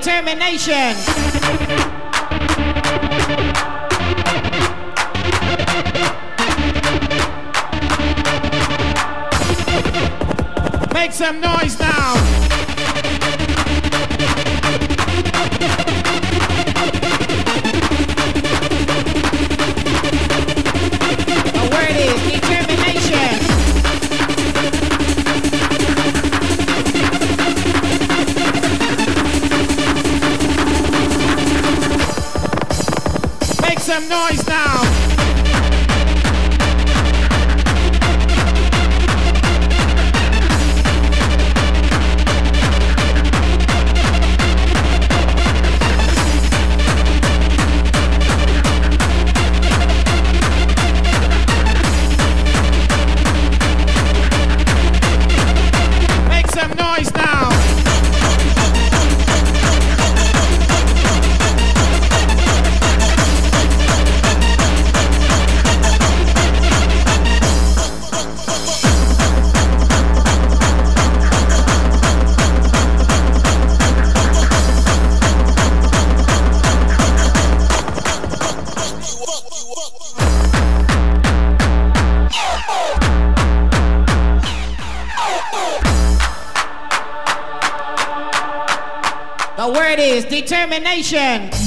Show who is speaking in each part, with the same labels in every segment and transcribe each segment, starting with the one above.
Speaker 1: determination. Determination.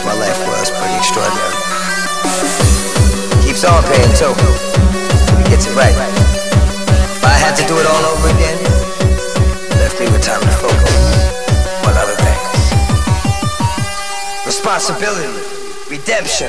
Speaker 2: my life was pretty extraordinary. Keeps on paying too. He gets it right. If I had to do it all over again, left me with time to focus on other things. Responsibility,
Speaker 3: redemption.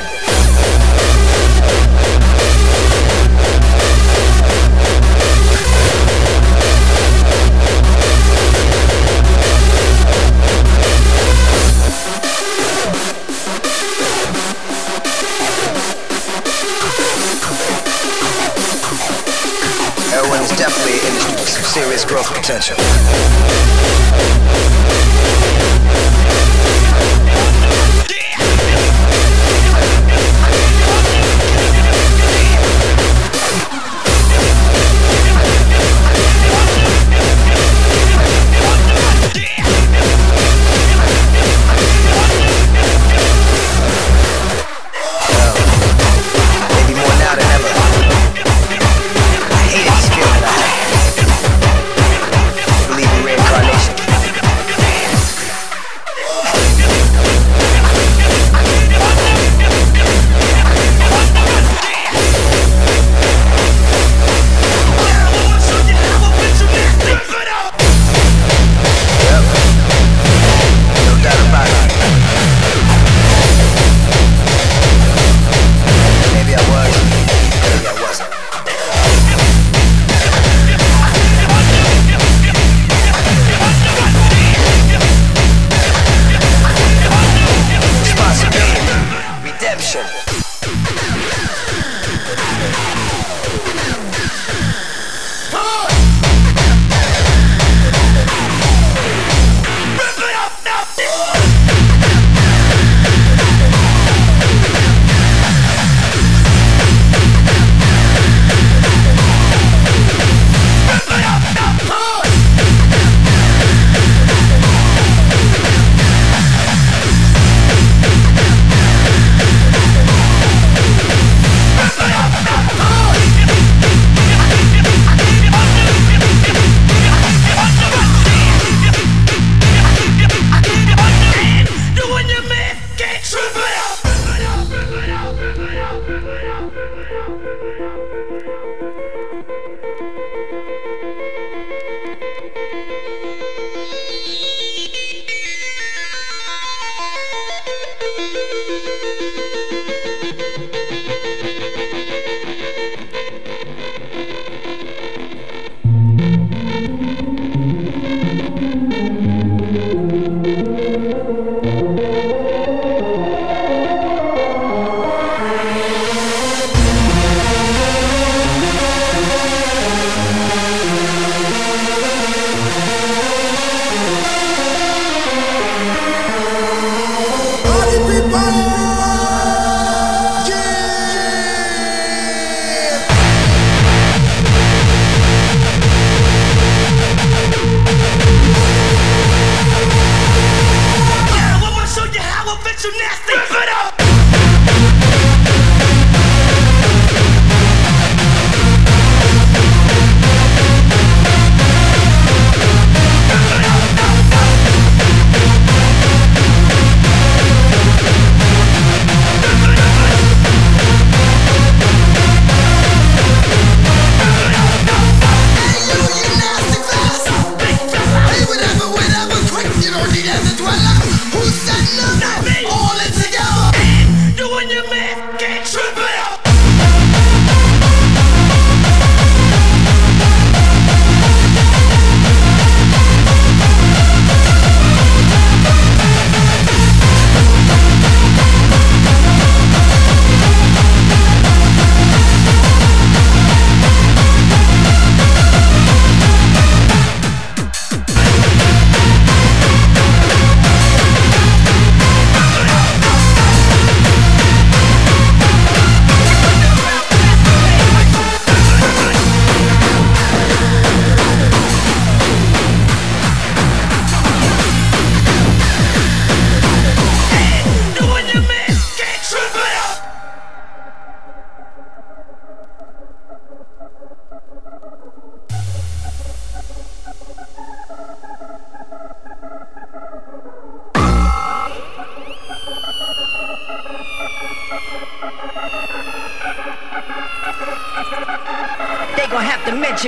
Speaker 4: definitely in serious growth potential.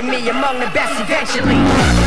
Speaker 5: Mention me among the best eventually.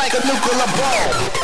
Speaker 6: like a
Speaker 7: nuclear bomb.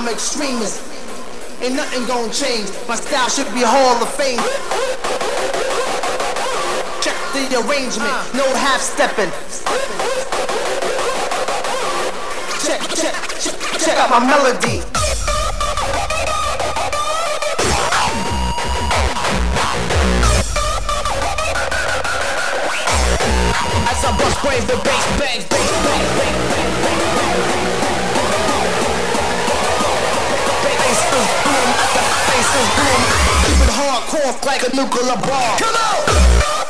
Speaker 7: I'm extremist. Ain't nothing gonna change. My style should be Hall of Fame. Check the arrangement, uh. no half stepping. Check, check, check, check out my melody. As I bust brave the bass, bang, bang, bang, bang. Keep it hardcore like a nuclear bomb. Come on!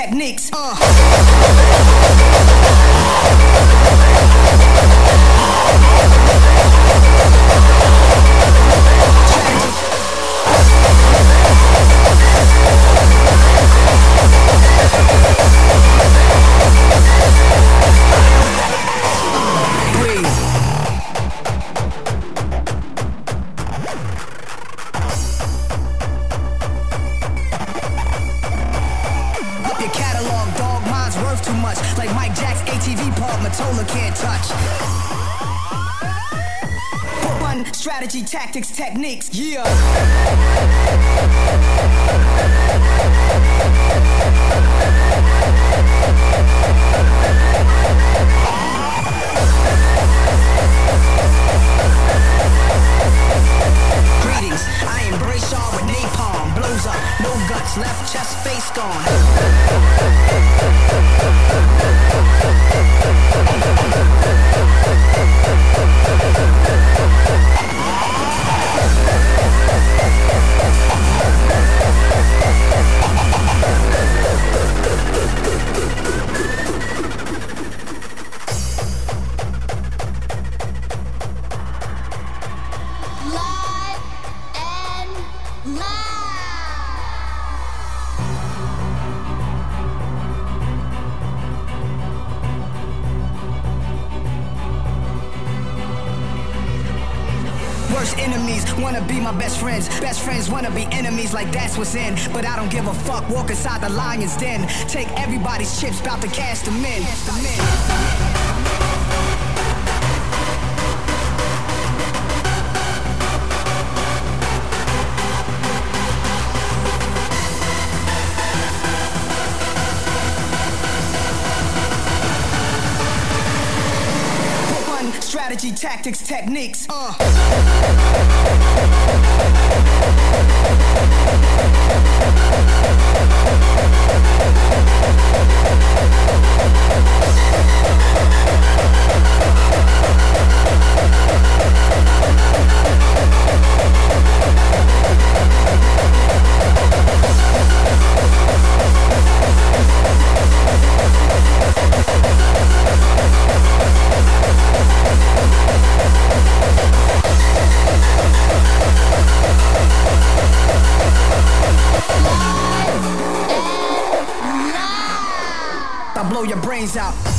Speaker 8: techniques. Brains out.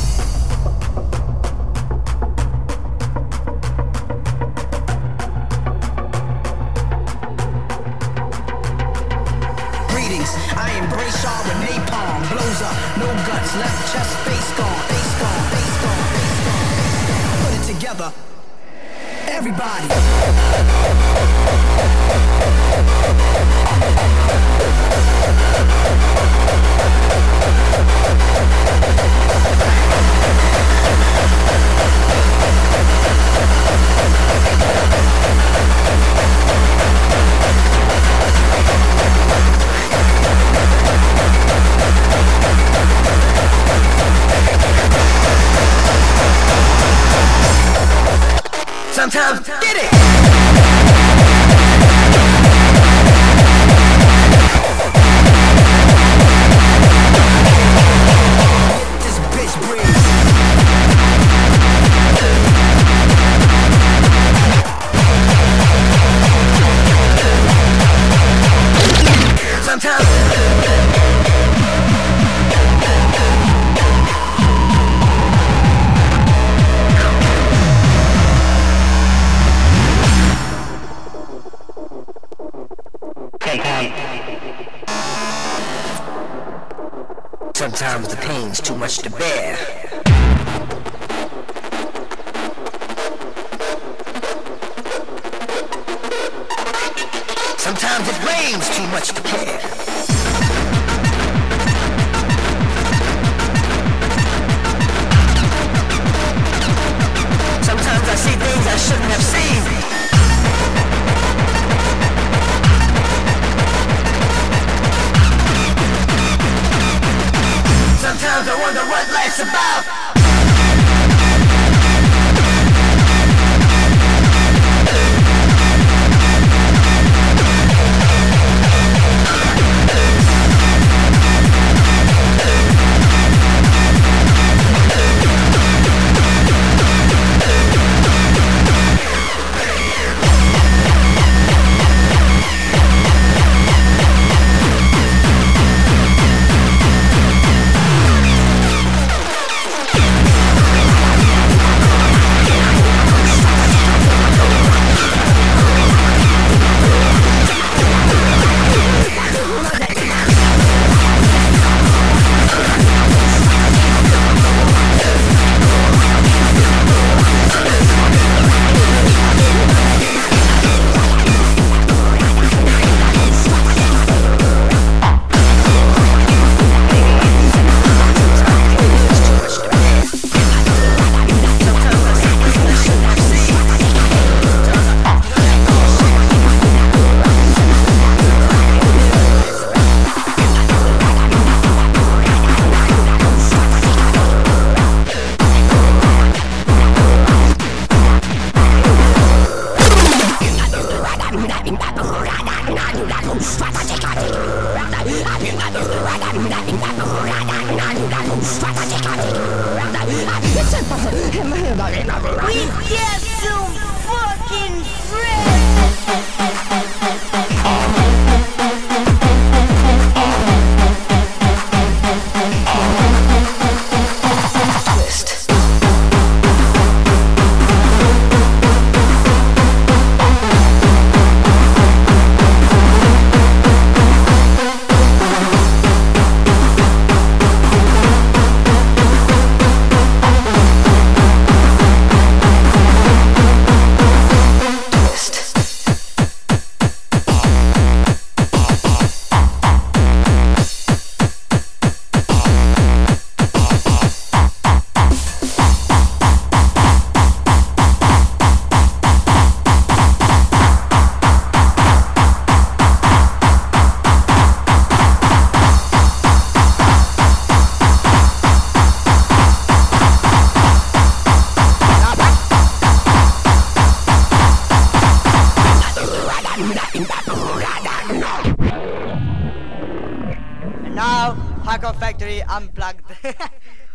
Speaker 9: Now, Hardcore Factory Unplugged.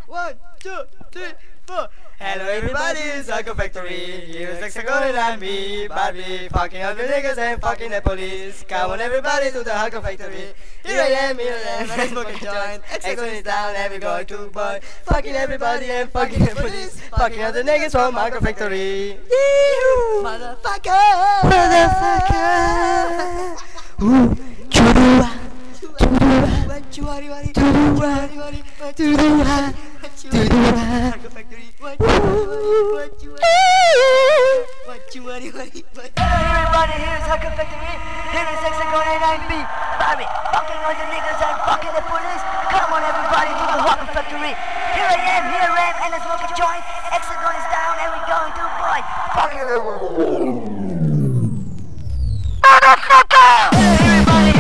Speaker 9: One, two, three, four. Hello everybody, it's Hardcore Factory. Here's Hexagon and me, Barbie, fucking all the niggas and fucking the police. Come on everybody to the Hardcore Factory. Here I am, here I am, and I smoke a joint. Hexagon is down and we going to boy. Fucking everybody and fucking the police. Fucking all the niggas from Hardcore Factory. Yee-hoo! Motherfucker! Motherfucker! Ooh, chua. Hello everybody, here's Hardcore Factory. Here is Hexagon and I'm B. Bobby, fucking all the niggas and fucking the police. Come on, everybody, to the Hardcore Factory. Here I am, here I am, and I smoke a joint. Hexagon is down, and we're going to boy. Fucking Everybody,